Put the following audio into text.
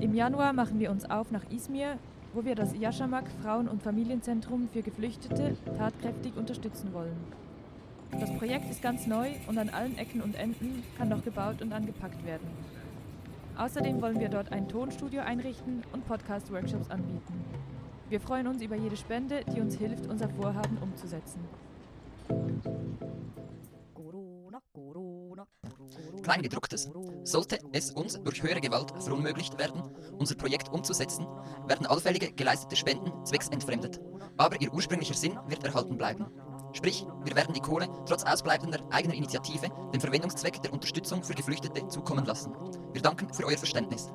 Im Januar machen wir uns auf nach Izmir, wo wir das Yashamak Frauen- und Familienzentrum für Geflüchtete tatkräftig unterstützen wollen. Das Projekt ist ganz neu und an allen Ecken und Enden kann noch gebaut und angepackt werden. Außerdem wollen wir dort ein Tonstudio einrichten und Podcast-Workshops anbieten. Wir freuen uns über jede Spende, die uns hilft, unser Vorhaben umzusetzen. Kleingedrucktes. Sollte es uns durch höhere Gewalt verunmöglicht werden, unser Projekt umzusetzen, werden allfällige geleistete Spenden zwecksentfremdet. Aber ihr ursprünglicher Sinn wird erhalten bleiben. Sprich, wir werden die Kohle trotz ausbleibender eigener Initiative dem Verwendungszweck der Unterstützung für Geflüchtete zukommen lassen. Wir danken für euer Verständnis.